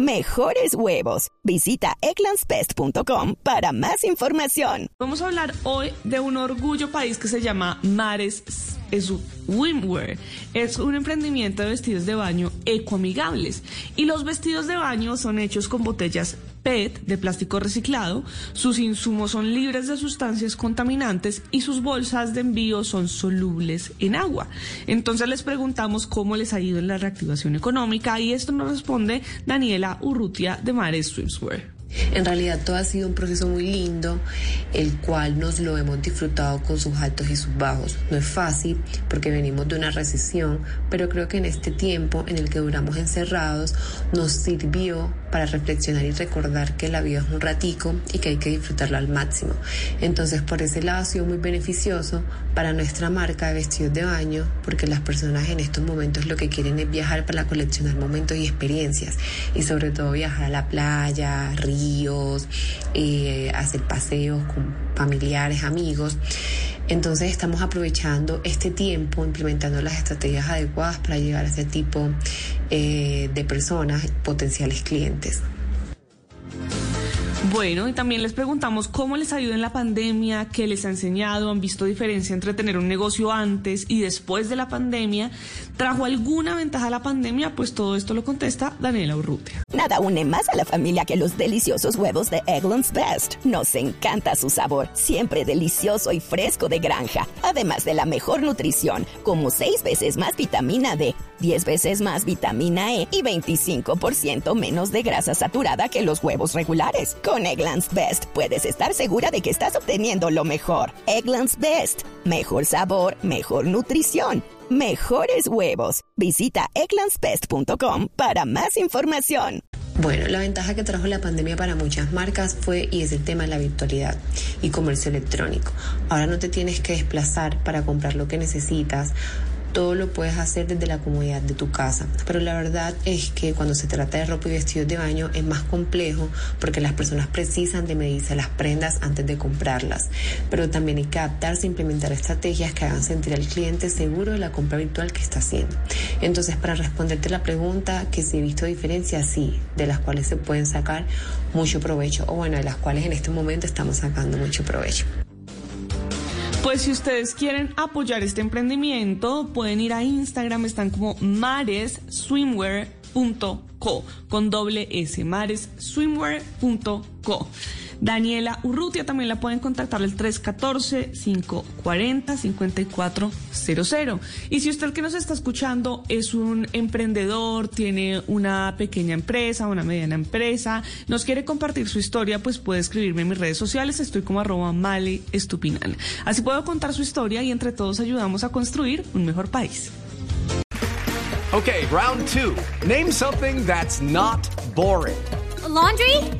mejores huevos. Visita eclanspest.com para más información. Vamos a hablar hoy de un orgullo país que se llama Mares Swimwear. Es un emprendimiento de vestidos de baño ecoamigables y los vestidos de baño son hechos con botellas PET de plástico reciclado, sus insumos son libres de sustancias contaminantes y sus bolsas de envío son solubles en agua. Entonces les preguntamos cómo les ha ido en la reactivación económica y esto nos responde Daniela Urrutia de Mares Swimwear. En realidad todo ha sido un proceso muy lindo, el cual nos lo hemos disfrutado con sus altos y sus bajos. No es fácil porque venimos de una recesión, pero creo que en este tiempo en el que duramos encerrados nos sirvió para reflexionar y recordar que la vida es un ratico y que hay que disfrutarla al máximo. Entonces por ese lado ha sido muy beneficioso para nuestra marca de vestidos de baño porque las personas en estos momentos lo que quieren es viajar para coleccionar momentos y experiencias y sobre todo viajar a la playa, eh, hacer paseos con familiares, amigos. Entonces estamos aprovechando este tiempo, implementando las estrategias adecuadas para llegar a ese tipo eh, de personas, potenciales clientes. Bueno, y también les preguntamos cómo les ha ido en la pandemia, qué les ha enseñado, han visto diferencia entre tener un negocio antes y después de la pandemia. ¿Trajo alguna ventaja a la pandemia? Pues todo esto lo contesta Daniela Urrutia. Nada une más a la familia que los deliciosos huevos de Eggland's Best. Nos encanta su sabor, siempre delicioso y fresco de granja. Además de la mejor nutrición, como 6 veces más vitamina D, 10 veces más vitamina E y 25% menos de grasa saturada que los huevos regulares. Con Eggland's Best puedes estar segura de que estás obteniendo lo mejor. Eggland's Best. Mejor sabor, mejor nutrición, mejores huevos. Visita egglandsbest.com para más información. Bueno, la ventaja que trajo la pandemia para muchas marcas fue y es el tema de la virtualidad y comercio electrónico. Ahora no te tienes que desplazar para comprar lo que necesitas todo lo puedes hacer desde la comodidad de tu casa. Pero la verdad es que cuando se trata de ropa y vestidos de baño es más complejo porque las personas precisan de medirse las prendas antes de comprarlas. Pero también hay que adaptarse e implementar estrategias que hagan sentir al cliente seguro de la compra virtual que está haciendo. Entonces, para responderte la pregunta, que si he visto diferencias, sí, de las cuales se pueden sacar mucho provecho, o bueno, de las cuales en este momento estamos sacando mucho provecho. Pues si ustedes quieren apoyar este emprendimiento, pueden ir a Instagram, están como mareswimwear.co con doble S, mareswimwear.co. Daniela Urrutia también la pueden contactar al 314-540-5400. Y si usted que nos está escuchando es un emprendedor, tiene una pequeña empresa, una mediana empresa, nos quiere compartir su historia, pues puede escribirme en mis redes sociales. Estoy como arroba Male Estupinan. Así puedo contar su historia y entre todos ayudamos a construir un mejor país. Okay, round two. Name something that's not boring. laundry?